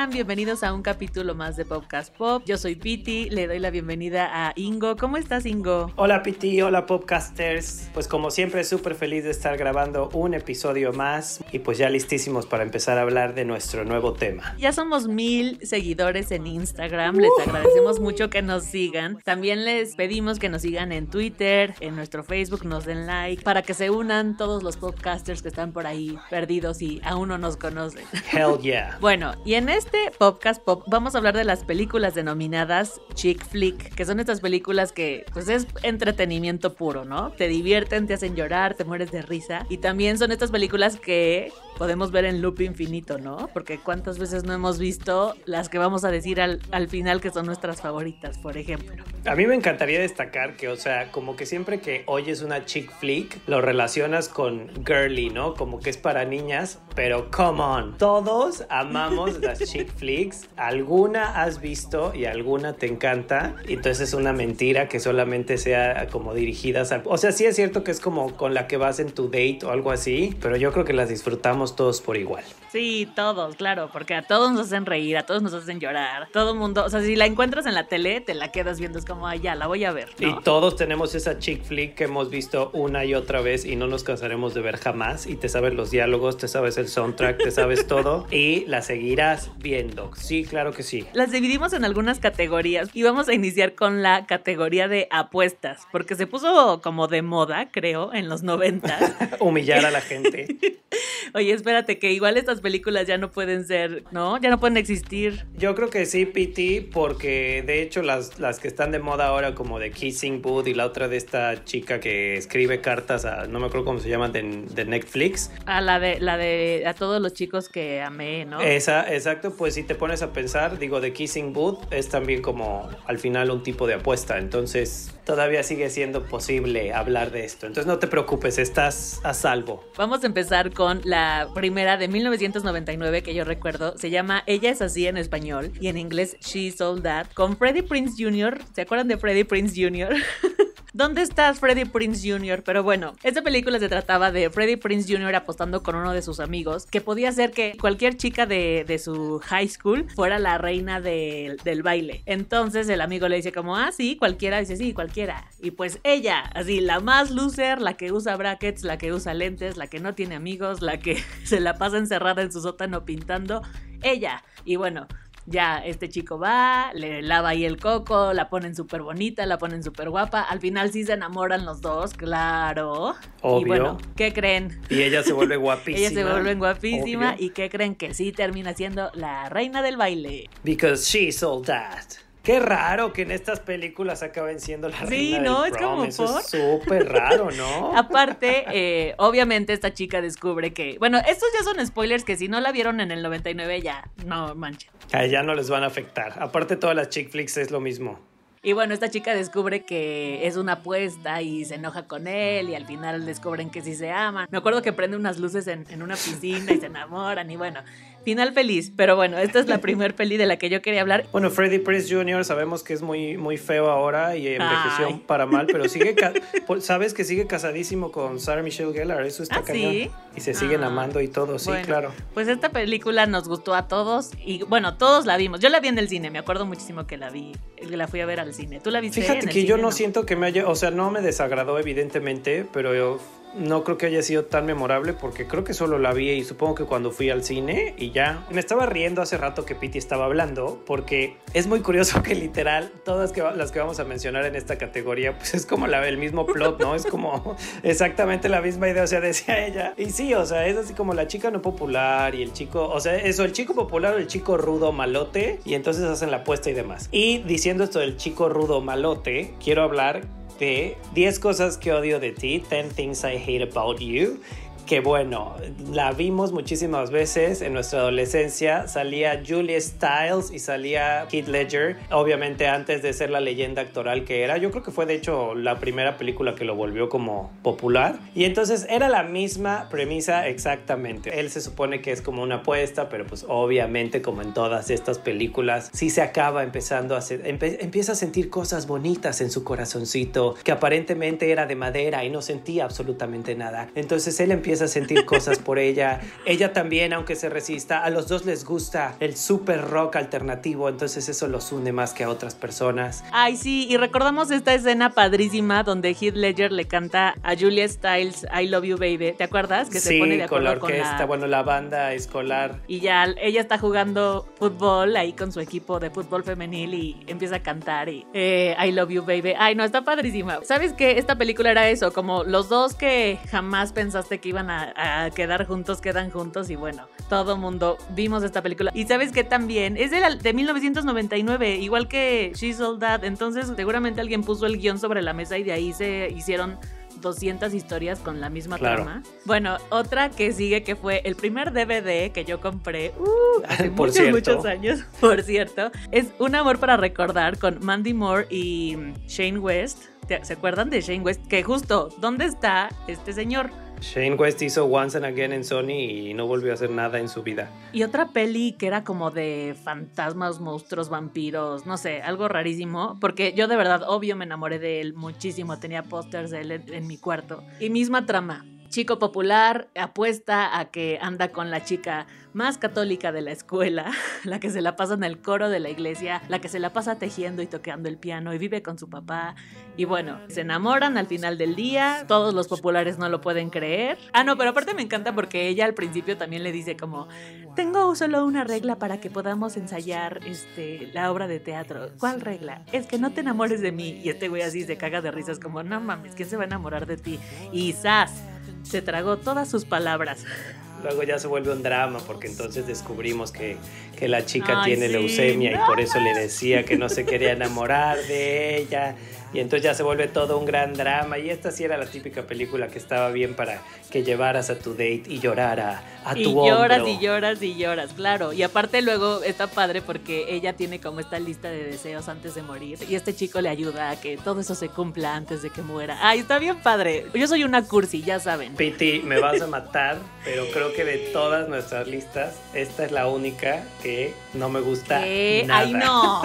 Están? Bienvenidos a un capítulo más de Popcast Pop. Yo soy Piti, le doy la bienvenida a Ingo. ¿Cómo estás, Ingo? Hola, Piti, hola, Popcasters. Pues como siempre, súper feliz de estar grabando un episodio más y pues ya listísimos para empezar a hablar de nuestro nuevo tema. Ya somos mil seguidores en Instagram, les agradecemos mucho que nos sigan. También les pedimos que nos sigan en Twitter, en nuestro Facebook, nos den like, para que se unan todos los podcasters que están por ahí perdidos y aún no nos conocen. Hell yeah. Bueno, y en este podcast pop vamos a hablar de las películas denominadas chick flick, que son estas películas que pues es entretenimiento puro, ¿no? Te divierten, te hacen llorar, te mueres de risa. Y también son estas películas que podemos ver en loop infinito, ¿no? Porque cuántas veces no hemos visto las que vamos a decir al, al final que son nuestras favoritas, por ejemplo. A mí me encantaría destacar que, o sea, como que siempre que oyes una chick flick, lo relacionas con girly, ¿no? Como que es para niñas, pero come on, todos amamos las chick flicks, alguna has visto y alguna te encanta, entonces es una mentira que solamente sea como dirigidas a... O sea, sí es cierto que es como con la que vas en tu date o algo así, pero yo creo que las disfrutamos todos por igual. Sí, todos, claro, porque a todos nos hacen reír, a todos nos hacen llorar, todo el mundo, o sea, si la encuentras en la tele, te la quedas viendo, es como, ay, ya, la voy a ver. Y todos tenemos esa chick flick que hemos visto una y otra vez y no nos cansaremos de ver jamás, y te sabes los diálogos, te sabes el soundtrack, te sabes todo, y la seguirás viendo. Sí, claro que sí. Las dividimos en algunas categorías y vamos a iniciar con la categoría de apuestas, porque se puso como de moda, creo, en los 90. Humillar a la gente. Oye, espérate, que igual estas películas ya no pueden ser, ¿no? Ya no pueden existir. Yo creo que sí, Piti, porque de hecho las, las que están de moda ahora, como de Kissing Booth y la otra de esta chica que escribe cartas a, no me acuerdo cómo se llaman, de, de Netflix. A la de, la de a todos los chicos que amé, ¿no? Esa, exacto, pues si te pones a pensar, digo, de Kissing Booth es también como al final un tipo de apuesta, entonces todavía sigue siendo posible hablar de esto. Entonces no te preocupes, estás a salvo. Vamos a empezar con la primera de 1999 que yo recuerdo. Se llama Ella es así en español y en inglés She's All That con Freddie Prince Jr. ¿Se acuerdan de Freddie Prince Jr.? ¿Dónde estás, Freddie Prince Jr.? Pero bueno, esta película se trataba de Freddie Prince Jr. apostando con uno de sus amigos que podía ser que cualquier chica de, su high school fuera la reina del baile. Entonces el amigo le dice como, ah, sí, cualquiera. Dice, sí, cualquiera. Y pues ella, así, la más loser, la que usa brackets, la que usa lentes, la que no tiene amigos, la que se la pasa encerrada en su sótano pintando, ella. Y bueno, ya este chico va, le lava ahí el coco, la ponen súper bonita, la ponen súper guapa. Al final sí se enamoran los dos, claro. Obvio. Y bueno, ¿qué creen? Y ella se vuelve guapísima. ella se vuelve guapísima. ¿Y qué creen? Que sí termina siendo la reina del baile. Because she's all that. Qué raro que en estas películas acaben siendo la sí, ¿no? es como Eso es súper raro, ¿no? Aparte, eh, obviamente esta chica descubre que, bueno, estos ya son spoilers que si no la vieron en el 99 ya, no manchen. ya no les van a afectar. Aparte todas las chick flicks es lo mismo. Y bueno, esta chica descubre que es una apuesta y se enoja con él y al final descubren que sí se aman. Me acuerdo que prende unas luces en, en una piscina y se enamoran y bueno, Final feliz, pero bueno, esta es la primer peli de la que yo quería hablar. Bueno, Freddie Prince Jr. sabemos que es muy, muy feo ahora y envejeció para mal, pero sigue, sabes que sigue casadísimo con Sarah Michelle Gellar, eso está ¿Ah, Y se siguen ah, amando y todo, sí, claro. Pues esta película nos gustó a todos y bueno, todos la vimos. Yo la vi en el cine, me acuerdo muchísimo que la vi, la fui a ver al cine. ¿Tú la viste? Fíjate que yo no, siento que me haya, o sea, no me desagradó evidentemente, pero yo no creo que haya sido tan memorable porque creo que solo la vi y supongo que cuando fui al cine y ya. Me estaba riendo hace rato que Piti estaba hablando porque es muy curioso que literal todas las que vamos a mencionar en esta categoría pues es como el mismo plot, ¿no? Es como exactamente la misma idea, o sea, decía ella. Y sí, o sea, es así como la chica no popular y el chico, o sea, eso, el chico popular o el chico rudo malote y entonces hacen la apuesta y demás. Y diciendo esto del chico rudo malote, quiero hablar 10 cosas que odio de ti, 10 things I hate about you, que bueno, la vimos muchísimas veces en nuestra adolescencia. Salía Julia Stiles y salía Kid Ledger, obviamente antes de ser la leyenda actoral que era. Yo creo que fue de hecho la primera película que lo volvió como popular. Y entonces era la misma premisa exactamente. Él se supone que es como una apuesta, pero pues obviamente como en todas estas películas, sí se acaba empezando a hacer, empieza a sentir cosas bonitas en su corazoncito, que aparentemente era de madera y no sentía absolutamente nada. Entonces él empieza a sentir cosas por ella. Ella también, aunque se resista, a los dos les gusta el super rock alternativo, entonces eso los une más que a otras personas. Ay, sí, y recordamos esta escena padrísima donde Heath Ledger le canta a Julia Stiles I Love You Baby. ¿Te acuerdas? Que se pone de acuerdo con la orquesta, bueno, la banda escolar. Y ya ella está jugando fútbol ahí con su equipo de fútbol femenil y empieza a cantar y eh, I Love You Baby. Ay, no, está padrísima. ¿Sabes qué? Esta película era eso, como los dos que jamás pensaste que iban a, quedar juntos, quedan juntos y bueno, todo mundo vimos esta película. Y sabes que también es de, de 1999, igual que She's All That, entonces seguramente alguien puso el guion sobre la mesa y de ahí se hicieron 200 historias con la misma trama. Bueno, otra que sigue que fue el primer DVD que yo compré uh, hace muchos, muchos años, por cierto, es Un amor para recordar con Mandy Moore y Shane West. ¿Se acuerdan de Shane West? Que justo, ¿dónde está este señor? Shane West hizo Once and Again en Sony y no volvió a hacer nada en su vida. Y otra peli que era como de fantasmas, monstruos, vampiros, no sé, algo rarísimo, porque yo de verdad, obvio, me enamoré de él muchísimo, tenía pósters de él en mi cuarto. Y misma trama, chico popular apuesta a que anda con la chica más católica de la escuela, la que se la pasa en el coro de la iglesia, la que se la pasa tejiendo y tocando el piano y vive con su papá. Y bueno, se enamoran al final del día, todos los populares no lo pueden creer. Ah, no, pero aparte me encanta porque ella al principio también le dice como, tengo solo una regla para que podamos ensayar este, la obra de teatro. ¿Cuál regla? Es que no te enamores de mí. Y este güey así se caga de risas como, no mames, ¿quién se va a enamorar de ti? Y ¡zas! Se tragó todas sus palabras. Luego ya se vuelve un drama porque entonces descubrimos que, que la chica tiene leucemia y por eso le decía que no se quería enamorar de ella y entonces ya se vuelve todo un gran drama. Y esta sí era la típica película que estaba bien para que llevaras a tu date y llorara a tu Y lloras y lloras y lloras, claro. Y aparte luego está padre porque ella tiene como esta lista de deseos antes de morir. Y este chico le ayuda a que todo eso se cumpla antes de que muera. Ay, está bien padre. Yo soy una cursi, ya saben. Piti, me vas a matar, pero creo que de todas nuestras listas, esta es la única que no me gusta. ¿Qué? Nada. Ay, no.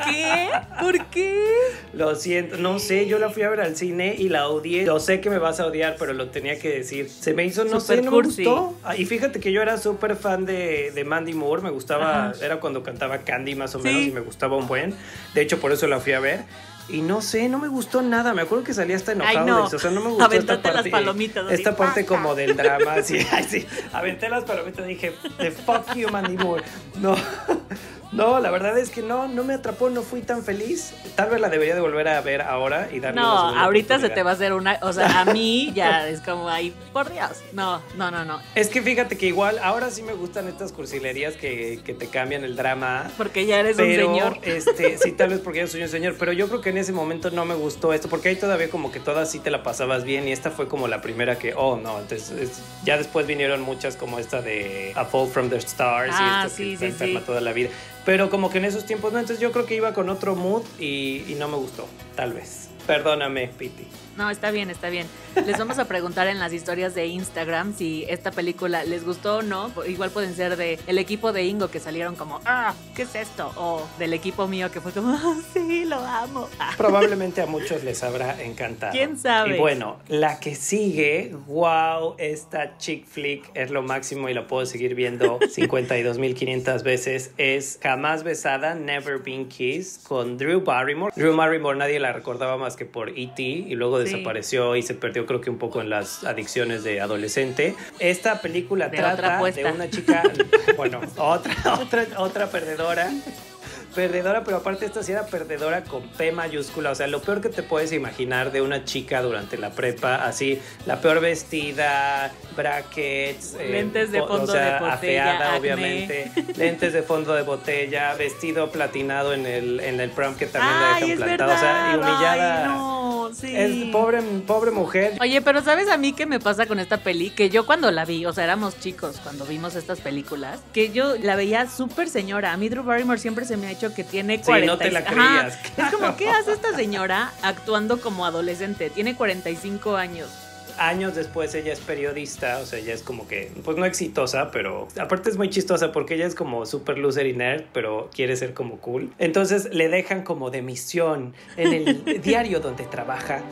¿Qué? ¿Por qué? Lo siento no sé, yo la fui a ver al cine y la odié. Yo sé que me vas a odiar, pero lo tenía que decir. Se me hizo, no sé, no me gustó. Ah, y fíjate que yo era súper fan de, de, Mandy Moore, me gustaba, era cuando cantaba Candy más o menos y me gustaba un buen. De hecho, por eso la fui a ver. Y no sé, no me gustó nada. Me acuerdo que salía hasta enojado. no. O sea, no me gustó esta parte. las palomitas. Esta parte como del drama. Así, sí. Aventé las palomitas y dije, the fuck you, Mandy Moore. No. No, la verdad es que no, no me atrapó, no fui tan feliz. Tal vez la debería de volver a ver ahora y darle No, ahorita se te va a hacer una, o sea, a mí ya es como ahí, por Dios. No, no, no, no. Es que fíjate que igual ahora sí me gustan estas cursilerías que, que te cambian el drama. Porque ya eres un señor. Este, sí, tal vez porque ya soy un señor, pero yo creo que en ese momento no me gustó esto, porque ahí todavía como que todas sí te la pasabas bien y esta fue como la primera que, oh no, entonces ya después vinieron muchas como esta de A Fall from the Stars y ah, esta sí, que sí, enferma toda la vida. Pero como que en esos tiempos no, entonces yo creo que iba con otro mood y, y no me gustó, tal vez. Perdóname, Piti. No, está bien, está bien. Les vamos a preguntar en las historias de Instagram si esta película les gustó o no. Igual pueden ser de el equipo de Ingo que salieron como, ah, ¿qué es esto? O del equipo mío que fue como, ah, sí, lo amo. Ah. Probablemente a muchos les habrá encantado. ¿Quién sabe? Y bueno, la que sigue, wow, esta chick flick es lo máximo y lo puedo seguir viendo 52.500 veces. Es Jamás Besada, Never Been Kissed con Drew Barrymore. Drew Barrymore nadie la recordaba más que por E.T. y luego desapareció y se perdió creo que un poco en las adicciones de adolescente. Esta película trata de una chica, bueno, otra, otra, otra perdedora. Perdedora, pero aparte esta sí era perdedora con P mayúscula. O sea, lo peor que te puedes imaginar de una chica durante la prepa, así, la peor vestida, brackets, eh, lentes de fondo de botella, afeada, obviamente, lentes de fondo de botella, vestido platinado en el, en el prom que también la dejan plantado, o sea, y humillada. Sí. Es pobre, pobre mujer. Oye, pero ¿sabes a mí qué me pasa con esta peli? Que yo cuando la vi, o sea, éramos chicos cuando vimos estas películas, que yo la veía súper señora. A mí Drew Barrymore siempre se me ha hecho que tiene 40. Sí, no te la Ajá. creías. Es como, ¿qué hace esta señora actuando como adolescente? Tiene 45 años. Años después ella es periodista, o sea, ella es como que, pues no exitosa, pero aparte es muy chistosa porque ella es como super loser y nerd, pero quiere ser como cool. Entonces le dejan como de misión en el diario donde trabaja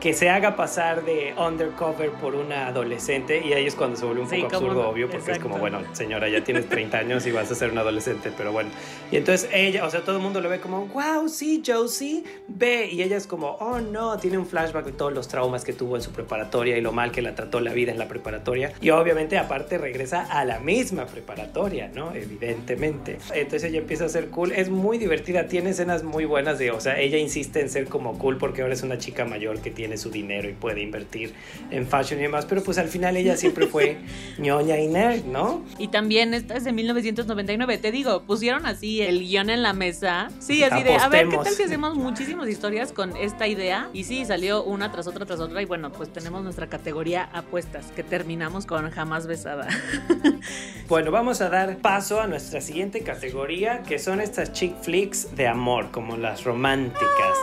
que se haga pasar de undercover por una adolescente y ahí es cuando se vuelve un Sí, poco absurdo, no. obvio, porque es como, Exacto. bueno, señora, ya tienes 30 años y vas a ser una adolescente, pero bueno. Y entonces ella, o sea, todo el mundo lo ve como, wow, sí, Josie, ve. Y ella es como, oh no, tiene un flashback de todos los traumas que tuvo en su preparatoria y lo mal que la trató la vida en la preparatoria. Y obviamente, aparte, regresa a la misma preparatoria, ¿no? Evidentemente. Entonces ella empieza a ser cool. Es muy divertida, tiene escenas muy buenas de, o sea, ella insiste en ser como cool porque ahora es una chica mayor que tiene su dinero y puede invertir en fashion y demás. Pero pues al final ella siempre fue ñoña y nerd, ¿no? Y también esta es de 1999. Te digo, pusieron así el guion en la mesa. Sí, así de, a ver, ¿qué tal si hacemos muchísimas historias con esta idea? Y sí, salió una tras otra tras otra. Y bueno, pues tenemos nuestra categoría apuestas, que terminamos con jamás besada. Bueno, vamos a dar paso a nuestra siguiente categoría, que son estas chick flicks de amor, como las románticas.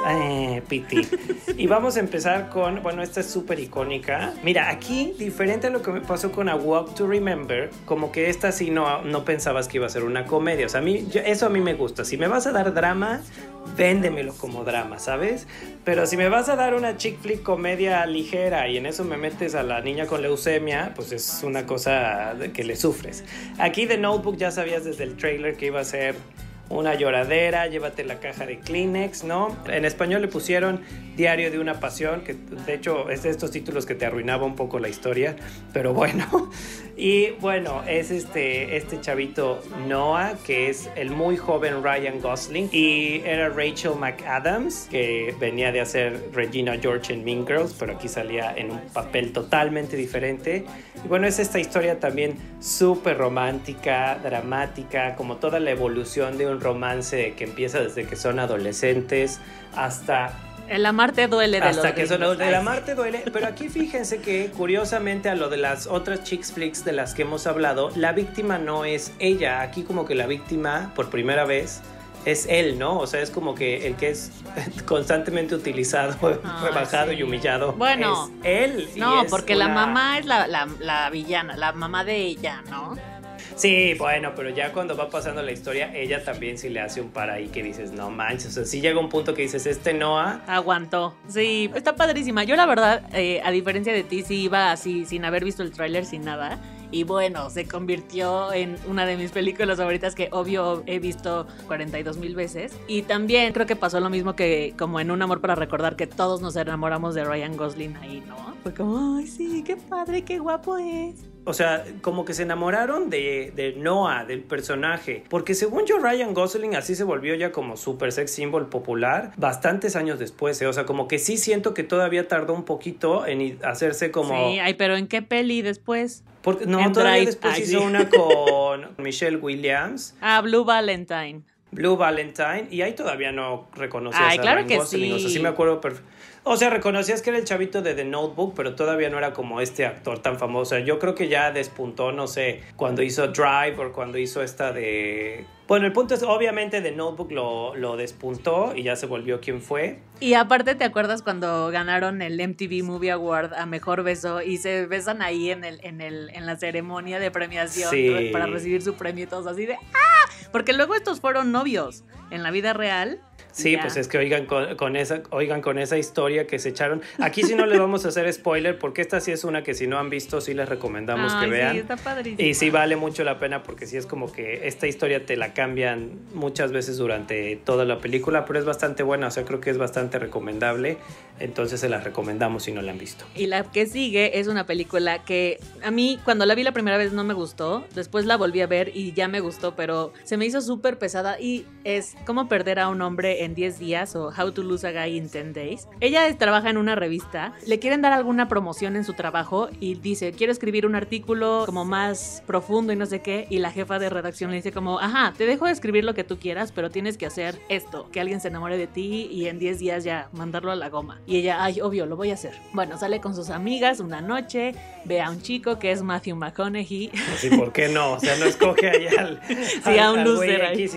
Eh, piti. Y vamos a empezar con, bueno, esta es súper icónica. Mira, aquí, diferente a lo que me pasó con A Walk to Remember, como que esta sí no, no pensabas que iba a ser una comedia. O sea, a mí, eso a mí me gusta. Si me vas a dar drama, véndemelo como drama, ¿sabes? Pero si me vas a dar una chick flick comedia ligera y en eso me metes a la niña con leucemia, pues es una cosa que le sufres. Aquí de Notebook ya sabías desde el trailer que iba a ser una lloradera, llévate la caja de Kleenex, ¿no? En español le pusieron Diario de una Pasión, que de hecho es de estos títulos que te arruinaba un poco la historia, pero bueno. Y bueno, es este, este chavito Noah, que es el muy joven Ryan Gosling, y era Rachel McAdams, que venía de hacer Regina George en Mean Girls, pero aquí salía en un papel totalmente diferente. Y bueno, es esta historia también súper romántica, dramática, como toda la evolución de un romance que empieza desde que son adolescentes hasta El amar te duele de hasta los que son gringos. de Ay, la sí. Marte duele. Pero aquí fíjense que, curiosamente, a lo de las otras chicks flicks de las que hemos hablado, la víctima no es ella. Aquí, como que la víctima, por primera vez, es él, ¿no? O sea, es como que el que es constantemente utilizado, Ah, rebajado sí. y humillado. Bueno. es él. No, porque la mamá es la, la, la villana, la mamá de ella, ¿no? Sí, bueno, pero ya cuando va pasando la historia, ella también sí le hace un par ahí que dices, no manches. O sea, sí llega un punto que dices, este Noah. Aguantó. Sí, está padrísima. Yo la verdad, eh, a diferencia de ti, sí iba así, sin haber visto el tráiler, sin nada. Y bueno, se convirtió en una de mis películas favoritas que obvio he visto 42 mil veces. Y también creo que pasó lo mismo que como en Un Amor para Recordar, que todos nos enamoramos de Ryan Gosling ahí, ¿no? Fue como, ay, sí, qué padre, qué guapo es. O sea, como que se enamoraron de, de Noah, del personaje. Porque según yo, Ryan Gosling así se volvió ya como super sex symbol popular bastantes años después. ¿eh? O sea, como que sí siento que todavía tardó un poquito en hacerse como. Sí, ay, pero ¿en qué peli después? Porque, no, en todavía Drive. después Ay, hizo sí. una con Michelle Williams. Ah, Blue Valentine. Blue Valentine y ahí todavía no reconocías Ay, a claro Ryan que Gosling, o sea, sí. sí me acuerdo perfecto. O sea, reconocías que era el chavito de The Notebook, pero todavía no era como este actor tan famoso. Yo creo que ya despuntó, no sé, cuando hizo Drive o cuando hizo esta de... Bueno, el punto es, obviamente, The Notebook lo, lo despuntó y ya se volvió quien fue. Y aparte, ¿te acuerdas cuando ganaron el MTV Movie Award a Mejor Beso y se besan ahí en el, en el, en la ceremonia de premiación Sí. para recibir su premio y todos así de ¡Ah! Porque luego estos fueron novios en la vida real. Sí, Ya. pues es que oigan con, con esa, oigan con esa historia que se echaron. Aquí sí no les vamos a hacer spoiler, porque esta sí es una que si no han visto, sí les recomendamos Ay, que vean. Sí, está padrísimo. Y sí vale mucho la pena porque sí es como que esta historia te la cambian muchas veces durante toda la película, pero es bastante buena, o sea, creo que es bastante recomendable, entonces se la recomendamos si no la han visto. Y la que sigue es una película que a mí cuando la vi la primera vez no me gustó, después la volví a ver y ya me gustó, pero se me hizo súper pesada y es cómo perder a un hombre en 10 días o How to Lose a Guy in 10 Days. Ella trabaja en una revista, le quieren dar alguna promoción en su trabajo y dice, quiero escribir un artículo como más profundo y no sé qué, y la jefa de redacción le dice como, ajá, te dejo de escribir lo que tú quieras, pero tienes que hacer esto, que alguien se enamore de ti y en 10 días ya mandarlo a la goma. Y ella, ay, obvio, lo voy a hacer. Bueno, sale con sus amigas una noche, ve a un chico que es Matthew McConaughey. Sí, ¿por qué no? O sea, no escoge allá al, sí, a un loser y,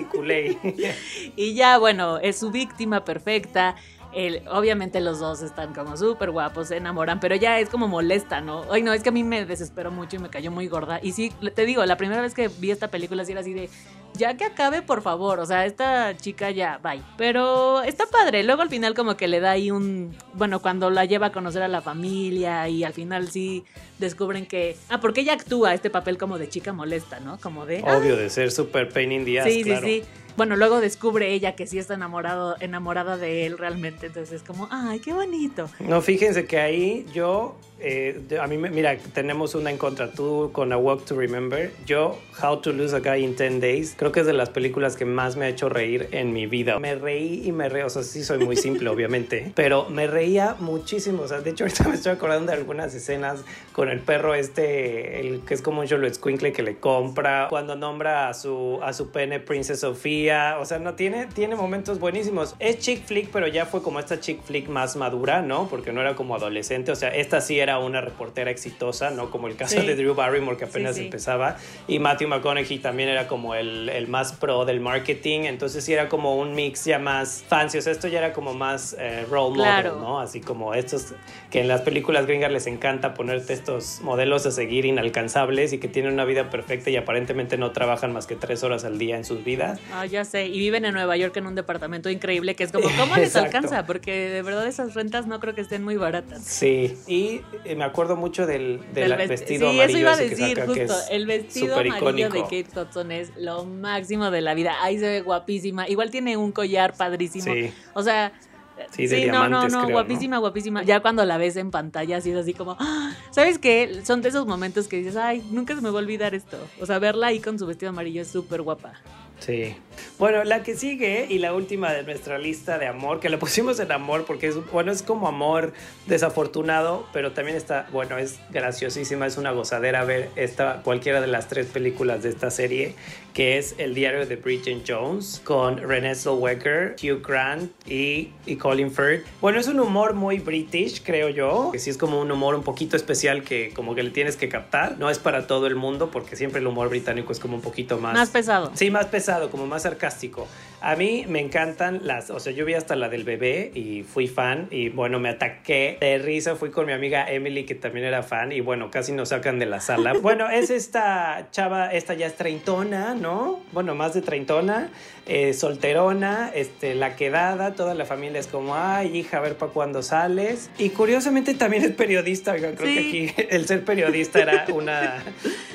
y ya, bueno, es su víctima perfecta obviamente los dos están como súper guapos, se enamoran, pero ya es como molesta, ¿no? Ay, no, es que a mí me desesperó mucho y me cayó muy gorda. Y sí, te digo, la primera vez que vi esta película, sí era así de, ya que acabe, por favor. O sea, esta chica ya, bye. Pero está padre. Luego al final como que le da ahí un... Bueno, cuando la lleva a conocer a la familia y al final sí descubren que... Ah, porque ella actúa este papel como de chica molesta, ¿no? Como de... Obvio, de ser súper pain in the Sí, sí, sí. Bueno, luego descubre ella que sí está enamorado, enamorada de él realmente. Entonces es como, ay, qué bonito. No, fíjense que ahí yo eh, a mí, mira, tenemos una en contra. Tú con A Walk to Remember. Yo, How to Lose a Guy in 10 Days, creo que es de las películas que más me ha hecho reír en mi vida. Me reí y me reí. O sea, sí soy muy simple, obviamente. Pero me reía muchísimo. O sea, de hecho, ahorita me estoy acordando de algunas escenas con el perro este, el que es como un Jolo Squinkle que le compra. Cuando nombra a su, a su pene Princess Sofía. O sea, no tiene, tiene momentos buenísimos. Es chick flick, pero ya fue como esta chick flick más madura, ¿no? Porque no era como adolescente. O sea, esta sí era una reportera exitosa, ¿no? Como el caso de Drew Barrymore que apenas empezaba. Y Matthew McConaughey también era como el, el, más pro del marketing. Entonces sí era como un mix ya más fancy. O sea, esto ya era como más eh, role model, ¿no? Así como estos que en las películas gringas les encanta ponerte estos modelos a seguir inalcanzables y que tienen una vida perfecta y aparentemente no trabajan más que tres horas al día en sus vidas. Ah, ya sé. Y viven en Nueva York en un departamento increíble que es como, ¿cómo les alcanza? Porque de verdad esas rentas no creo que estén muy baratas. Sí. Y eh, me acuerdo mucho del, del, vestido sí, eso iba a decir, justo. El vestido amarillo de Kate Hudson es lo máximo de la vida. Ahí se ve guapísima. Igual tiene un collar padrísimo. O sea, Sí, sí no, no, no, guapísima, guapísima. Ya cuando la ves en pantalla, así es así como, ¡Ah! ¿sabes qué? Son de esos momentos que dices, ay, nunca se me va a olvidar esto. O sea, verla ahí con su vestido amarillo es súper guapa. Sí. Bueno, la que sigue y la última de nuestra lista de amor, que la pusimos en amor porque es, bueno, es como amor desafortunado, pero también está, bueno, es graciosísima, es una gozadera ver esta, cualquiera de las tres películas de esta serie, que es El diario de Bridget Jones, con Renée Zellweger, Hugh Grant y, y Colin Firth. Bueno, es un humor muy british, creo yo, que sí es como un humor un poquito especial que como que le tienes que captar, no es para todo el mundo porque siempre el humor británico es como un poquito más... Más pesado. Sí, más pesado como más sarcástico. A mí me encantan las, o sea, yo vi hasta la del bebé y fui fan y bueno, me ataqué de risa, fui con mi amiga Emily que también era fan y bueno, casi nos sacan de la sala. Bueno, es esta chava, esta ya es treintona, ¿no? Bueno, más de treintona, eh, solterona, este, la quedada, toda la familia es como, ay, hija, a ver para cuándo sales. Y curiosamente también es periodista, creo que aquí el ser periodista era una,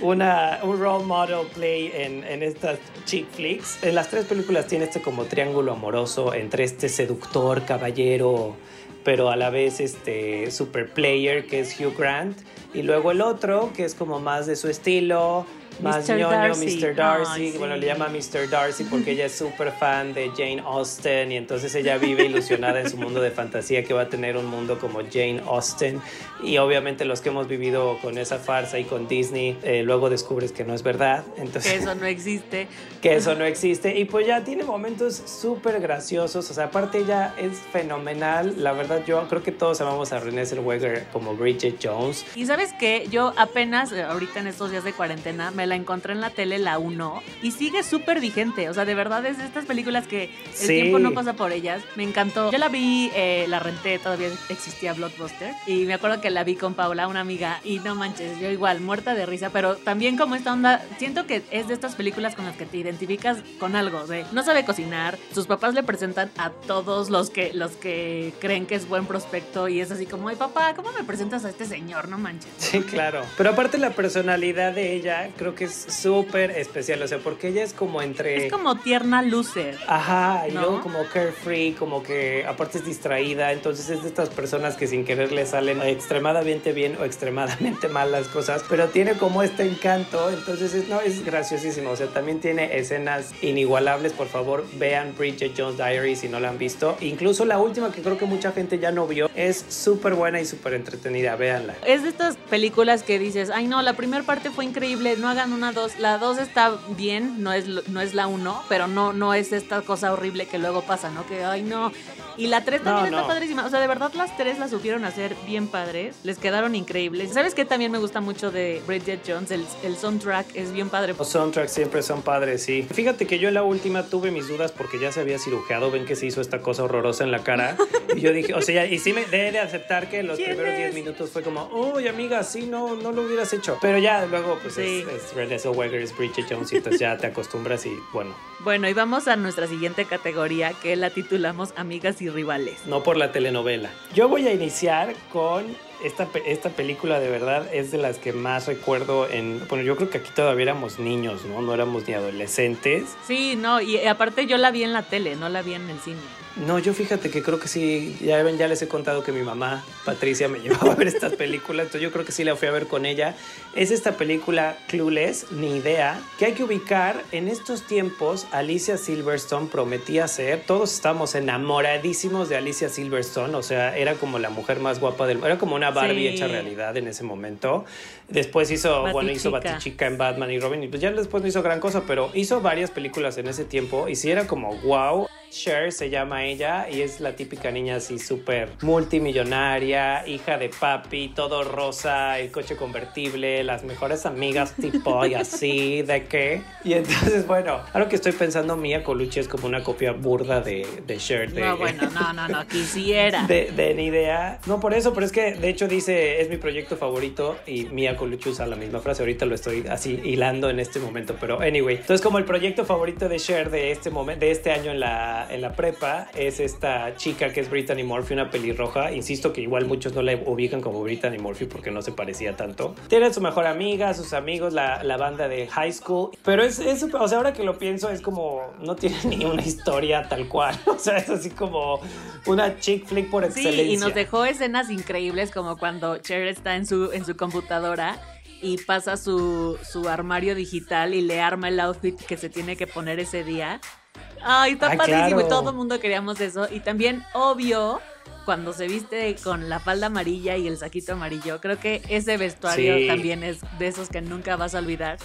una, un role model play en, en estas chick flicks. En las tres películas tiene este como triángulo amoroso entre este seductor, caballero, pero a la vez este super player que es Hugh Grant y luego el otro que es como más de su estilo, más Mr. ñoño, Mr. Darcy. Bueno, le llama Mr. Darcy porque ella es súper fan de Jane Austen y entonces ella vive ilusionada en su mundo de fantasía que va a tener un mundo como Jane Austen. Y obviamente los que hemos vivido con esa farsa y con Disney, eh, luego descubres que no es verdad. Entonces, que eso no existe. Que eso no existe. Y pues ya tiene momentos súper graciosos. O sea, aparte ella es fenomenal. La verdad, yo creo que todos amamos a Renée Zellweger como Bridget Jones. Y sabes que yo apenas, eh, ahorita en estos días de cuarentena, me la encontré en la tele, la 1, y sigue súper vigente. O sea, de verdad es de estas películas que el tiempo no pasa por ellas. Me encantó. Yo la vi, eh, la renté, todavía existía Blockbuster, y me acuerdo que la vi con Paula, una amiga, y no manches, yo igual, muerta de risa, pero también como esta onda, siento que es de estas películas con las que te identificas con algo, de no sabe cocinar, sus papás le presentan a todos los que, los que creen que es buen prospecto, y es así como, ay papá, ¿cómo me presentas a este señor? No manches. Sí, claro. Pero aparte la personalidad de ella, creo creo que es súper especial, o sea, porque ella es como entre... Es como tierna loser. Ajá, y ¿no? luego como carefree, como que aparte es distraída, entonces es de estas personas que sin querer le salen extremadamente bien o extremadamente mal las cosas, pero tiene como este encanto, entonces es, no, es graciosísimo, o sea, también tiene escenas inigualables, por favor, vean Bridget Jones Diary si no la han visto, incluso la última que creo que mucha gente ya no vio, es súper buena y súper entretenida, véanla. Es de estas películas que dices, ay no, la primera parte fue increíble, no hagan una dos. La dos está bien, no es, no es la uno, pero no, no es esta cosa horrible que luego pasa, ¿no? Que, ay no. Y la tres también No, está no. padrísima. O sea, de verdad las tres las supieron hacer bien padres. Les quedaron increíbles. ¿Sabes qué también me gusta mucho de Bridget Jones? El, el soundtrack es bien padre. Los soundtracks siempre son padres, sí. Fíjate que yo en la última tuve mis dudas porque ya se había cirujeado, ven que se hizo esta cosa horrorosa en la cara. Y yo dije, o sea, y sí me debe de aceptar que los ¿Quién primeros 10 es? minutos fue como, uy, amiga, sí, no, no lo hubieras hecho. Pero ya luego, pues Sí. es, es Renée Zellweger, es Bridget Jones, y entonces ya te acostumbras y bueno, Bueno, y vamos a nuestra siguiente categoría que la titulamos Amigas y Rivales. no por la telenovela. Yo voy a iniciar con esta, esta película de verdad es de las que más recuerdo en... Bueno, yo creo que aquí todavía éramos niños, ¿no? No éramos ni adolescentes. Sí, no, y aparte yo la vi en la tele, no la vi en el cine. No, yo fíjate que creo que sí, ya ven, ya les he contado que mi mamá, Patricia, me llevaba a ver estas películas, entonces yo creo que sí la fui a ver con ella. Es esta película Clueless, ni idea, que hay que ubicar en estos tiempos, Alicia Silverstone prometía ser, todos estábamos enamoradísimos de Alicia Silverstone, o sea, era como la mujer más guapa del era como una Barbie Sí. hecha realidad en ese momento. Después hizo, bueno, hizo. Batichica en Batman y Robin, y pues ya después no hizo gran cosa, pero hizo varias películas en ese tiempo y sí era como wow. Cher se llama ella y es la típica niña así súper multimillonaria, hija de papi, todo rosa, el coche convertible, las mejores amigas tipo y así, de qué. Y entonces, bueno, ahora que estoy pensando, Mia Colucci es como una copia burda de, de Cher. De, No, bueno, no, no, no, quisiera. de, de ni idea. No por eso, pero es que de hecho dice es mi proyecto favorito y Mia Colucci usa la misma frase. Ahorita lo estoy así hilando en este momento, pero anyway. Entonces como el proyecto favorito de Cher de este momento, de este año en la, en la prepa es esta chica que es Brittany Murphy, una pelirroja. Insisto que igual muchos no la ubican como Brittany Murphy porque no se parecía tanto. Tiene a su mejor amiga, sus amigos, la, la banda de high school. Pero es, es, o sea, ahora que lo pienso es como no tiene ni una historia tal cual. O sea, es así como una chick flick por Sí, excelencia. y nos dejó escenas increíbles como cuando Cher está en su, en su computadora y pasa su, su armario digital y le arma el outfit que se tiene que poner ese día. Ay, está Ay, padrísimo y claro. todo el mundo queríamos eso. Y también, obvio, cuando se viste con la falda amarilla y el saquito amarillo, creo que ese vestuario Sí. también es de esos que nunca vas a olvidar.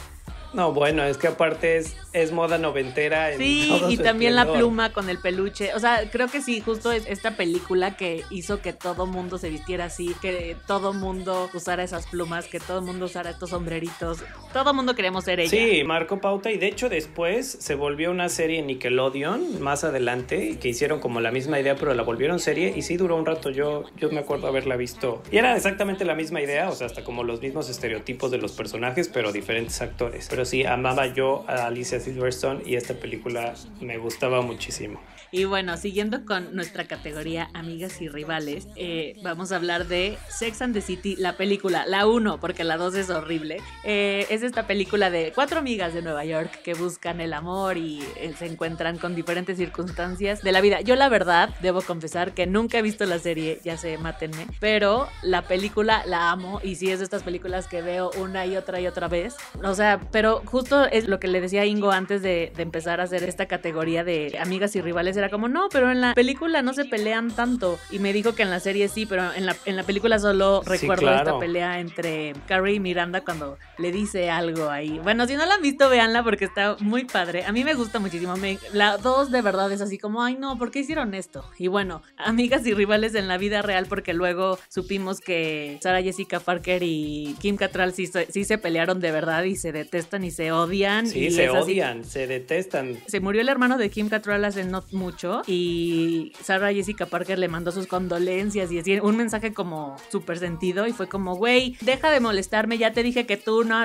No, bueno, es que aparte es, es moda noventera. en Sí, todo y su también la pluma con el peluche. O sea, creo que sí, justo es esta película que hizo que todo mundo se vistiera así, que todo mundo usara esas plumas, que todo mundo usara estos sombreritos. Todo mundo queríamos ser ella. Sí, marcó pauta y de hecho después se volvió una serie en Nickelodeon más adelante que hicieron como la misma idea pero la volvieron serie y sí duró un rato yo yo me acuerdo haberla visto y era exactamente la misma idea o sea hasta como los mismos estereotipos de los personajes pero diferentes actores pero sí amaba yo a Alicia Silverstone y esta película me gustaba muchísimo Y bueno, siguiendo con nuestra categoría amigas y rivales, eh, vamos a hablar de Sex and the City, la película, la 1, porque la 2 es horrible. Eh, es esta película de cuatro amigas de Nueva York que buscan el amor y eh, se encuentran con diferentes circunstancias de la vida. Yo la verdad, debo confesar que nunca he visto la serie, ya sé, mátenme, pero la película la amo y sí es de estas películas que veo una y otra y otra vez. O sea, pero justo es lo que le decía a Ingo antes de, de empezar a hacer esta categoría de amigas y rivales era como, no, pero en la película no se pelean tanto. Y me dijo que en la serie sí, pero en la, en la película solo Sí, recuerdo claro. esta pelea entre Carrie y Miranda cuando le dice algo ahí. Bueno, si no la han visto, véanla porque está muy padre. A mí me gusta muchísimo. Me- la 2 de verdad es así como, ay no, ¿por qué hicieron esto? Y bueno, amigas y rivales en la vida real porque luego supimos que Sarah Jessica Parker y Kim Cattrall sí, se- sí se pelearon de verdad y se detestan y se odian. sí y se odian se detestan se murió el hermano de Kim Cattrall hace no mucho y Sarah Jessica Parker le mandó sus condolencias y así un mensaje como súper sentido y fue como, güey, deja de molestarme, ya te dije que tú no,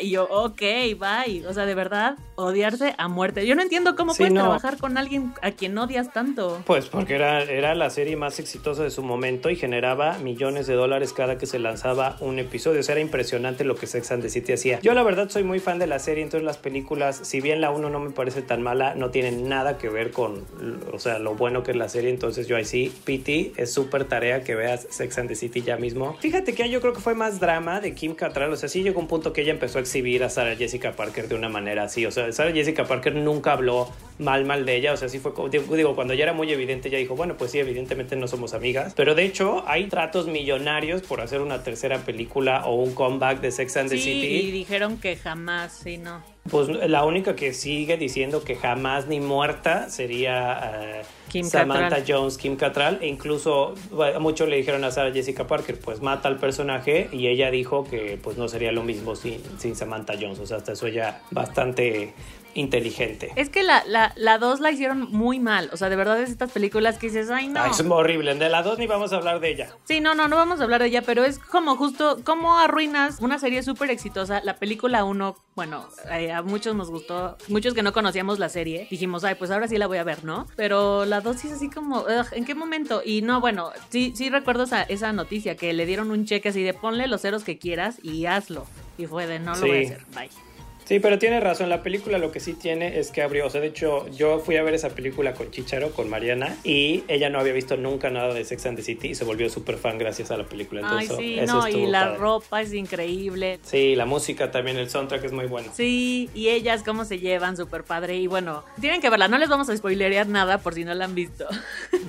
y yo, ok, bye, o sea, de verdad, odiarse a muerte. Yo no entiendo cómo puedes trabajar con alguien a quien odias tanto. Pues porque era, era la serie más exitosa de su momento y generaba millones de dólares cada que se lanzaba un episodio, o sea, era impresionante lo que Sex and the City hacía. Yo la verdad soy muy fan de la serie, entonces las películas, si bien la 1 no me parece tan mala, no tienen nada que ver con, o sea, lo bueno que es la serie, entonces yo ahí sí, Pity, es súper tarea que veas Sex and the City ya mismo. Fíjate que yo creo que fue más drama de Kim Cattrall, o sea, sí llegó un punto que ella empezó a exhibir a Sarah Jessica Parker de una manera así, o sea, Sarah Jessica Parker nunca habló mal, mal de ella, o sea, sí fue, digo, cuando ya era muy evidente, ella dijo, bueno, pues sí, evidentemente no somos amigas, pero de hecho hay tratos millonarios por hacer una tercera película o un comeback de Sex and the City. Y dijeron que jamás, sí, no. Pues la única que sigue diciendo que jamás ni muerta sería uh, Samantha Jones, Kim Cattrall, e incluso muchos le dijeron a Sarah Jessica Parker, pues mata al personaje y ella dijo que pues no sería lo mismo sin, sin Samantha Jones, o sea, hasta eso ya bastante inteligente. Es que la 2 la, la, dos la hicieron muy mal. O sea, de verdad es estas películas que dices, ay, no. es horrible. De la 2 ni vamos a hablar de ella. Sí, no, no, no vamos a hablar de ella, pero es como justo, cómo arruinas una serie súper exitosa. La película 1, bueno, eh, a muchos nos gustó, muchos que no conocíamos la serie, dijimos, ay, pues ahora sí la voy a ver, ¿no? Pero la 2 sí es así como, ¿en qué momento? Y no, bueno, sí, sí recuerdo esa, esa noticia, que le dieron un cheque así de ponle los ceros que quieras y hazlo. Y fue de no lo voy a hacer, bye. Sí, pero tiene razón. La película lo que sí tiene es que abrió. O sea, de hecho, yo fui a ver esa película con Chicharo, con Mariana, y ella no había visto nunca nada de Sex and the City y se volvió súper fan gracias a la película. Entonces, Ay, sí, no, y la ropa es increíble. Sí, la música también, el soundtrack es muy bueno. Sí, y ellas cómo se llevan, súper padre. Y bueno, tienen que verla. No les vamos a spoilerear nada por si no la han visto.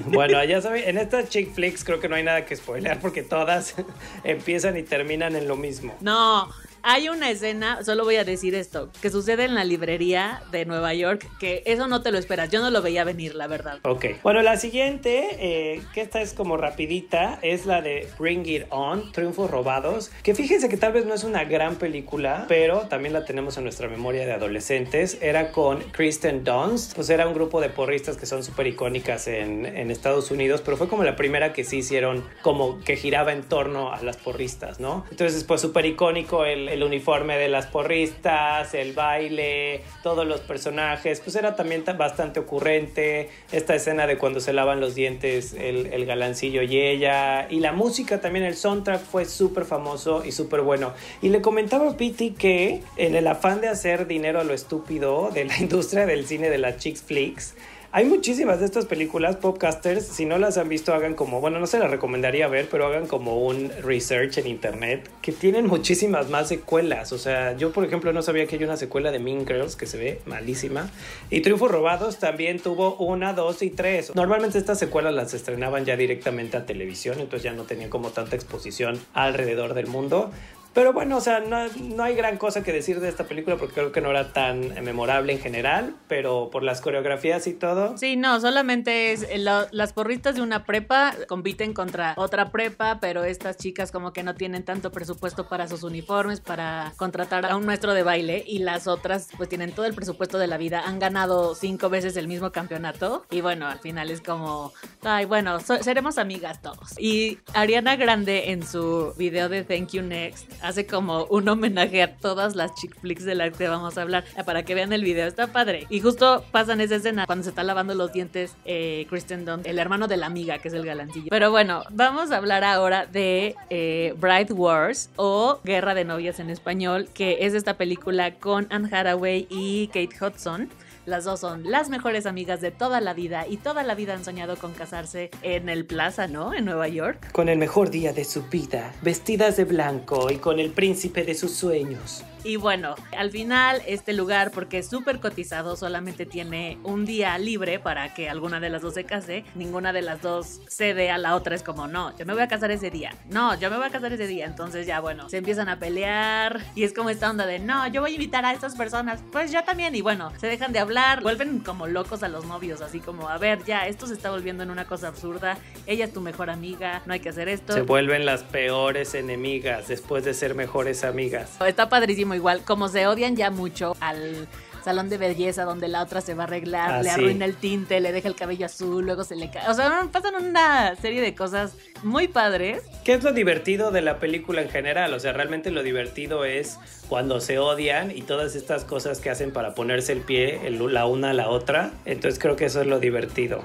Bueno, ya saben, en estas chick flicks creo que no hay nada que spoilear porque todas empiezan y terminan en lo mismo. No, hay una escena, solo voy a decir esto, que sucede en la librería de Nueva York, que eso no te lo esperas, yo no lo veía venir, la verdad. Ok. Bueno, la siguiente, eh, que esta es como rapidita, es la de Bring It On, Triunfos Robados, que fíjense que tal vez no es una gran película, pero también la tenemos en nuestra memoria de adolescentes. Era con Kristen Dunst, pues era un grupo de porristas que son súper icónicas en, Estados Unidos, pero fue como la primera que sí hicieron como que giraba en torno a las porristas, ¿no? Entonces, pues súper icónico el el uniforme de las porristas, el baile, todos los personajes, pues era también bastante ocurrente, esta escena de cuando se lavan los dientes el, el galancillo y ella, y la música también, el soundtrack fue súper famoso y súper bueno. Y le comentaba a Pity que en el afán de hacer dinero a lo estúpido de la industria del cine de las chicks flicks, hay muchísimas de estas películas, popcasters, si no las han visto, hagan como, bueno, no se las recomendaría ver, pero hagan como un research en internet, que tienen muchísimas más secuelas. O sea, yo por ejemplo no sabía que hay una secuela de Mean Girls que se ve malísima. Y Triunfos Robados también tuvo una, dos y tres. Normalmente estas secuelas las estrenaban ya directamente a televisión, entonces ya no tenían como tanta exposición alrededor del mundo. Pero bueno, o sea, no, no, hay gran cosa que decir de esta película porque creo que no era tan memorable en general, pero por las coreografías y todo. Sí, no, solamente es las porristas de una prepa compiten contra otra prepa, pero estas chicas como que no tienen tanto presupuesto para sus uniformes, para contratar a un maestro de baile y las otras pues tienen todo el presupuesto de la vida, han ganado cinco veces el mismo campeonato y bueno, al final es como, ay, bueno, seremos amigas todos. Y Ariana Grande en su video de Thank You Next hace como un homenaje a todas las chick flicks de las que vamos a hablar eh, para que vean el video. Está padre. Y justo pasan esa escena cuando se está lavando los dientes eh, Kristen Dunst, el hermano de la amiga, que es el galancillo. Pero bueno, vamos a hablar ahora de eh, Bright Wars o Guerra de Novias en español, que es esta película con Anne Hathaway y Kate Hudson. Las dos son las mejores amigas de toda la vida y toda la vida han soñado con casarse en el Plaza, ¿no? En Nueva York. Con el mejor día de su vida, vestidas de blanco y con el príncipe de sus sueños. Y bueno, al final este lugar, porque es súper cotizado, solamente tiene un día libre para que alguna de las dos se case. Ninguna de las dos cede a la otra. Es como, no, yo me voy a casar ese día. No, yo me voy a casar ese día. Entonces ya, bueno, se empiezan a pelear. Y es como esta onda de, no, yo voy a invitar a estas personas. Pues yo también. Y bueno, se dejan de hablar. Vuelven como locos a los novios. Así como, a ver, ya, esto se está volviendo en una cosa absurda. Ella es tu mejor amiga. No hay que hacer esto. Se vuelven las peores enemigas después de ser mejores amigas. Está padrísimo igual, como se odian ya mucho al salón de belleza donde la otra se va a arreglar, Ah, le sí. arruina el tinte, le deja el cabello azul, luego se le cae. O sea, pasan una serie de cosas muy padres. ¿Qué es lo divertido de la película en general? O sea, realmente lo divertido es cuando se odian y todas estas cosas que hacen para ponerse el pie el- la una a la otra. Entonces creo que eso es lo divertido.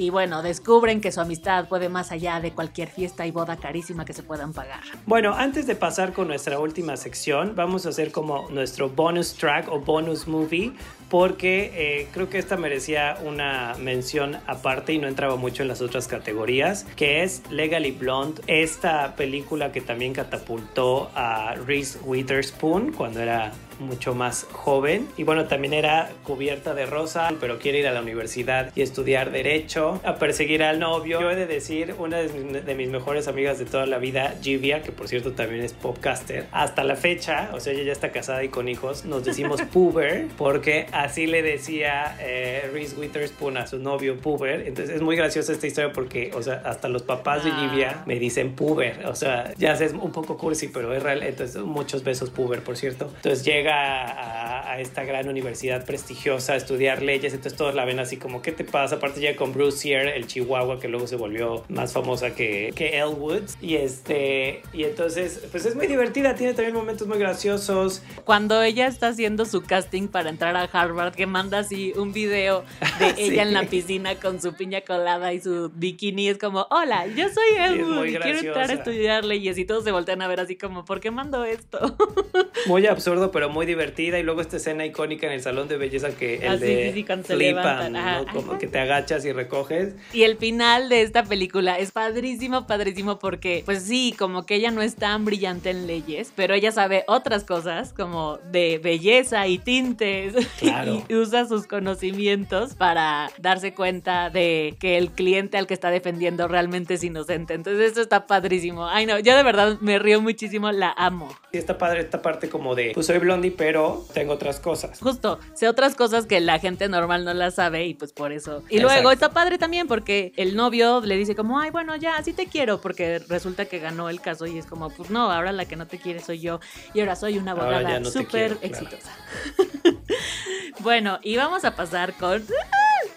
Y bueno, descubren que su amistad puede más allá de cualquier fiesta y boda carísima que se puedan pagar. Bueno, antes de pasar con nuestra última sección, vamos a hacer como nuestro bonus track o bonus movie, porque eh, creo que esta merecía una mención aparte y no entraba mucho en las otras categorías, que es Legally Blonde, esta película que también catapultó a Reese Witherspoon cuando era mucho más joven. Y bueno también era cubierta de rosa pero quiere ir a la universidad y estudiar derecho a perseguir al novio. Yo he de decir una de mis, mejores amigas de toda la vida Givia que por cierto también es podcaster hasta la fecha o sea ella ya está casada y con hijos nos decimos puber porque así le decía eh, Reese Witherspoon a su novio puber. Entonces es muy graciosa esta historia porque o sea hasta los papás de Ah. Givia me dicen puber. O sea ya es un poco cursi pero es real. Entonces muchos besos puber por cierto. Entonces llega a, a esta gran universidad prestigiosa a estudiar leyes, entonces todos la ven así como, ¿qué te pasa? Aparte llega con Bruce Sear, el chihuahua que luego se volvió más famosa que, que Elle Woods. Y este, y entonces, pues es muy divertida, tiene también momentos muy graciosos. Cuando ella está haciendo su casting para entrar a Harvard, que manda así un video de Sí. ella en la piscina con su piña colada y su bikini, es como, hola, yo soy Elwood muy y quiero entrar a estudiar leyes y todos se voltean a ver así como, ¿por qué mando esto? Muy absurdo, pero muy divertida. Y luego esta escena icónica en el salón de belleza que el Ah, sí, de sí, sí, flipan. ¿no? Como que te agachas y recoges. Y el final de esta película es padrísimo, padrísimo porque, pues sí, como que ella no es tan brillante en leyes, pero ella sabe otras cosas como de belleza y tintes Claro. y usa sus conocimientos para darse cuenta de que el cliente al que está defendiendo realmente es inocente. Entonces esto está padrísimo. Ay no, yo de verdad me río muchísimo, la amo. Y está padre esta parte como de, pues soy blondie, pero tengo otras cosas. Justo, sé otras cosas que la gente normal no las sabe y pues por eso. Y Exacto. luego está padre también porque el novio le dice como, ay, bueno, ya, sí te quiero, porque resulta que ganó el caso y es como, pues no, ahora la que no te quiere soy yo y ahora soy una abogada no súper claro. exitosa. bueno, y vamos a pasar con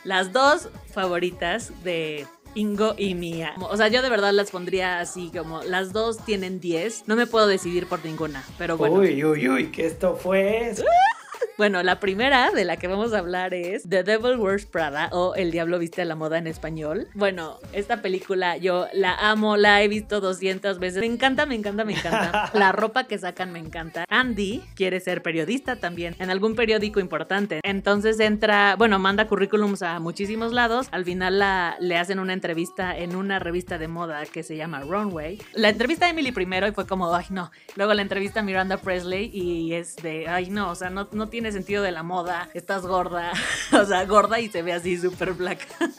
las dos favoritas de... Ingo y Mia. O sea, yo de verdad las pondría así como las dos tienen 10. No me puedo decidir por ninguna, pero bueno. Uy, uy, uy, que esto fue. Bueno, la primera de la que vamos a hablar es The Devil Wears Prada o El Diablo Viste a la Moda en español. Bueno, esta película yo la amo, la he visto 200 veces. Me encanta, me encanta, me encanta. La ropa que sacan me encanta. Andy quiere ser periodista también en algún periódico importante. Entonces entra, bueno, manda currículums a muchísimos lados. Al final la, le hacen una entrevista en una revista de moda que se llama Runway. La entrevista a Emily primero y fue como, ay no. Luego la entrevista a Miranda Presley y es de, ay no, o sea, no, no tiene sentido de la moda, estás gorda, o sea, gorda y se ve así súper flaca.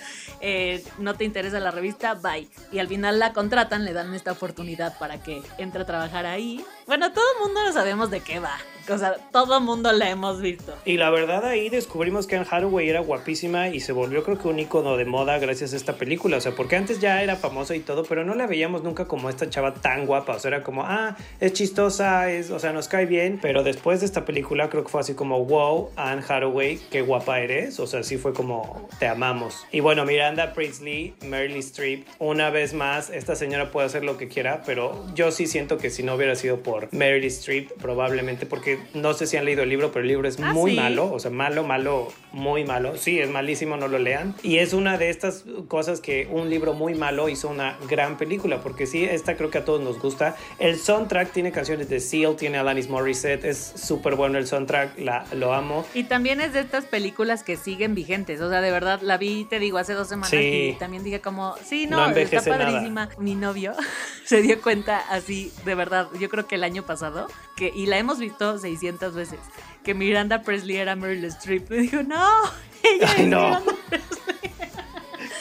Eh, no te interesa la revista, bye. Y al final la contratan, le dan esta oportunidad para que entre a trabajar ahí. Bueno, todo el mundo lo sabemos de qué va. O sea, todo mundo la hemos visto. Y la verdad ahí descubrimos que Anne Hathaway era guapísima y se volvió creo que un icono de moda gracias a esta película. O sea, porque antes ya era famosa y todo, pero no la veíamos nunca como esta chava tan guapa. O sea, era como, ah, es chistosa, es, o sea, nos cae bien. Pero después de esta película creo que fue así como, wow, Anne Hathaway, qué guapa eres. O sea, sí fue como, te amamos. Y bueno, Miranda Priestley, Meryl Streep, una vez más, esta señora puede hacer lo que quiera, pero yo sí siento que si no hubiera sido por Meryl Streep, probablemente, porque no sé si han leído el libro, pero el libro es Ah, muy ¿sí? malo, o sea, malo, malo, muy malo. Sí, es malísimo, no lo lean. Y es una de estas cosas que un libro muy malo hizo una gran película, porque sí, esta creo que a todos nos gusta. El soundtrack tiene canciones de Seal, tiene Alanis Morissette, es súper bueno el soundtrack, la, lo amo. Y también es de estas películas que siguen vigentes. O sea, de verdad, la vi, te digo, hace dos semanas Sí. y también dije como, sí, No no, está nada. padrísima. Mi novio se dio cuenta así, de verdad, yo creo que el año pasado, que y la hemos visto 600 veces, que Miranda Presley era Meryl Streep. Me dijo, no, ella Ay, es no. Miranda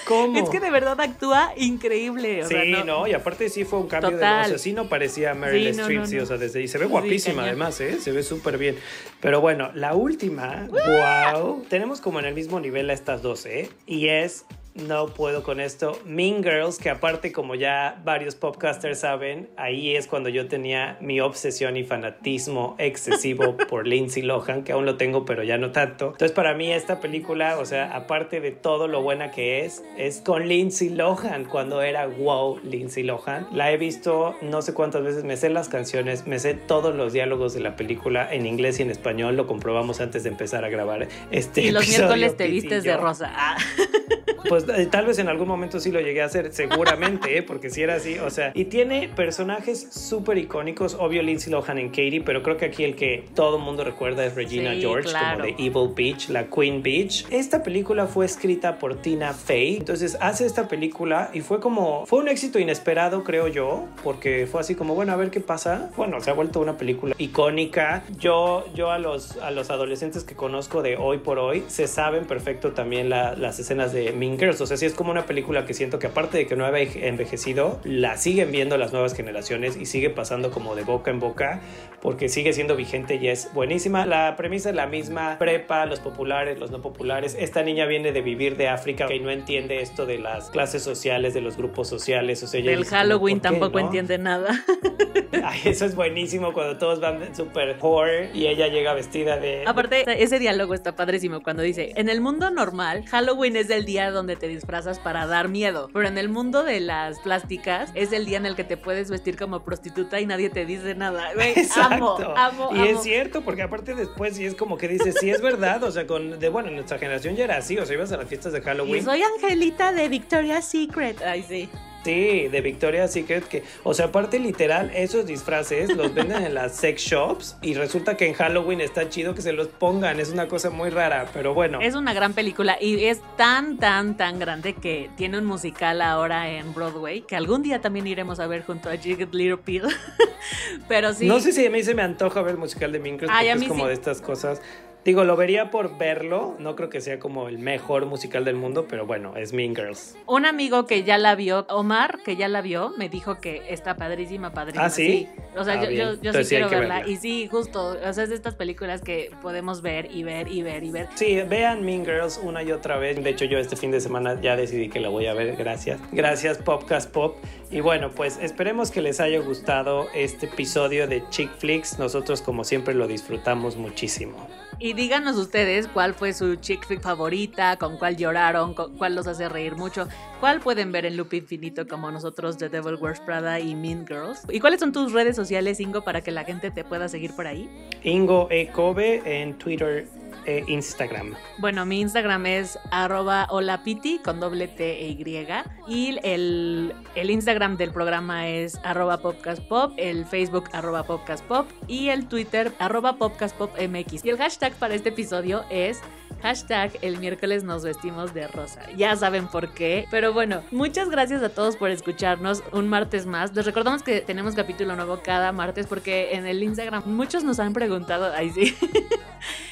¿Cómo? Es que de verdad actúa increíble. O Sí, sea, no. y aparte sí fue un cambio Total. de voz. Así no parecía Meryl Sí, Streep, no, sí, o sea, desde y se ve Sí, guapísima además, ¿eh? Se ve súper bien. Pero bueno, la última, wow. Tenemos como en el mismo nivel a estas dos, ¿eh? Y es no puedo con esto. Mean Girls, que aparte como ya varios podcasters saben, ahí es cuando yo tenía mi obsesión y fanatismo excesivo por Lindsay Lohan, que aún lo tengo pero ya no tanto. Entonces para mí esta película, o sea, aparte de todo lo buena que es, es con Lindsay Lohan, cuando era wow Lindsay Lohan. La he visto no sé cuántas veces, me sé las canciones, me sé todos los diálogos de la película en inglés y en español, lo comprobamos antes de empezar a grabar este Y los miércoles te vistes de rosa. Ah. Pues eh, tal vez en algún momento sí lo llegué a hacer, seguramente, ¿eh? porque si era así, o sea, y tiene personajes súper icónicos, obvio Lindsay Lohan en Katie, pero creo que aquí el que todo el mundo recuerda es Regina George, como de Evil Beach, la Queen Beach. Esta película fue escrita por Tina Fey, entonces hace esta película y fue como, fue un éxito inesperado, creo yo, porque fue así como, bueno, a ver qué pasa. Bueno, se ha vuelto una película icónica. Yo, yo a los, a los adolescentes que conozco de hoy por hoy, se saben perfecto también las escenas de Mean Girls, o sea, sí es como una película que siento que aparte de que no había envejecido, la siguen viendo las nuevas generaciones y sigue pasando como de boca en boca porque sigue siendo vigente y es buenísima. La premisa es la misma, prepa, los populares, los no populares. Esta niña viene de vivir de África y no entiende esto de las clases sociales, de los grupos sociales. O sea, Del Halloween tampoco entiende nada. Ay, eso es buenísimo cuando todos van súper poor y ella llega vestida de... Aparte, ese diálogo está padrísimo cuando dice, en el mundo normal, Halloween es el día donde te disfrazas para dar miedo, pero en el mundo de las plásticas es el día en el que te puedes vestir como prostituta y nadie te dice nada. amo, amo, Y es cierto, porque aparte después sí es como que dices, sí es verdad, o sea, con, de bueno, nuestra generación ya era así, o sea, ibas a las fiestas de Halloween. Y soy Angelita de Victoria's Secret. Ay, sí. Sí, de Victoria's Secret, que, o sea, aparte literal, esos disfraces los venden en las sex shops y resulta que en Halloween está chido que se los pongan, es una cosa muy rara, pero bueno. Es una gran película y es tan, tan, tan grande que tiene un musical ahora en Broadway, que algún día también iremos a ver junto a Jigget Little Pill, pero sí. No sé si a mí se me antoja ver el musical de Minecraft, porque es como de estas cosas Digo, lo vería por verlo. No creo que sea como el mejor musical del mundo, pero bueno, es Mean Girls. Un amigo que ya la vio, Omar, que ya la vio, me dijo que está padrísima, padrísima. Ah, sí. O sea, ah, yo, yo, sí quiero verla. Y sí, justo. O sea, es de estas películas que podemos ver y ver y ver y ver. Sí, vean Mean Girls una y otra vez. De hecho, yo este fin de semana ya decidí que la voy a ver. Gracias. Gracias, Popcast Pop. Y bueno, pues esperemos que les haya gustado este episodio de Chick Flicks. Nosotros, como siempre, lo disfrutamos muchísimo. Y díganos ustedes cuál fue su chick flick favorita, con cuál lloraron, con cuál los hace reír mucho, cuál pueden ver en Loop Infinito como nosotros The Devil Wears Prada y Mean Girls. ¿Y cuáles son tus redes sociales, Ingo, para que la gente te pueda seguir por ahí? Ingo E. Kobe en Twitter e Instagram. Bueno, mi Instagram es arroba holapiti con doble T e Y. Y el, el Instagram del programa es arroba popcastpop, el Facebook arroba popcastpop y el Twitter arroba popcastpopmx. Y el hashtag para este episodio es Hashtag el miércoles nos vestimos de rosa. Ya saben por qué. Pero bueno, muchas gracias a todos por escucharnos un martes más. Les recordamos que tenemos capítulo nuevo cada martes porque en el Instagram muchos nos han preguntado, ahí sí.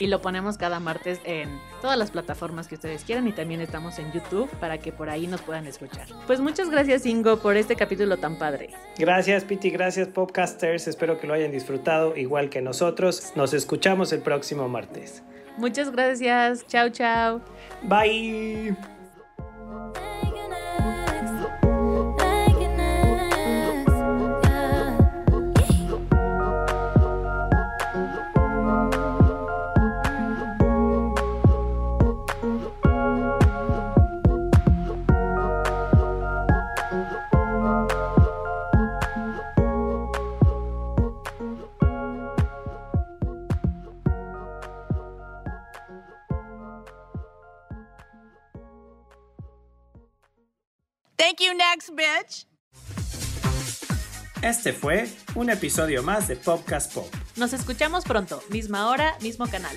y lo ponemos cada martes en todas las plataformas que ustedes quieran y también estamos en YouTube para que por ahí nos puedan escuchar. Pues muchas gracias Ingo por este capítulo tan padre. Gracias Piti, gracias Popcasters. Espero que lo hayan disfrutado igual que nosotros. Nos escuchamos el próximo martes. Muchas gracias. Chao, chao. Bye. Bitch. Este fue un episodio más de Podcast Pop. Nos escuchamos pronto, misma hora, mismo canal.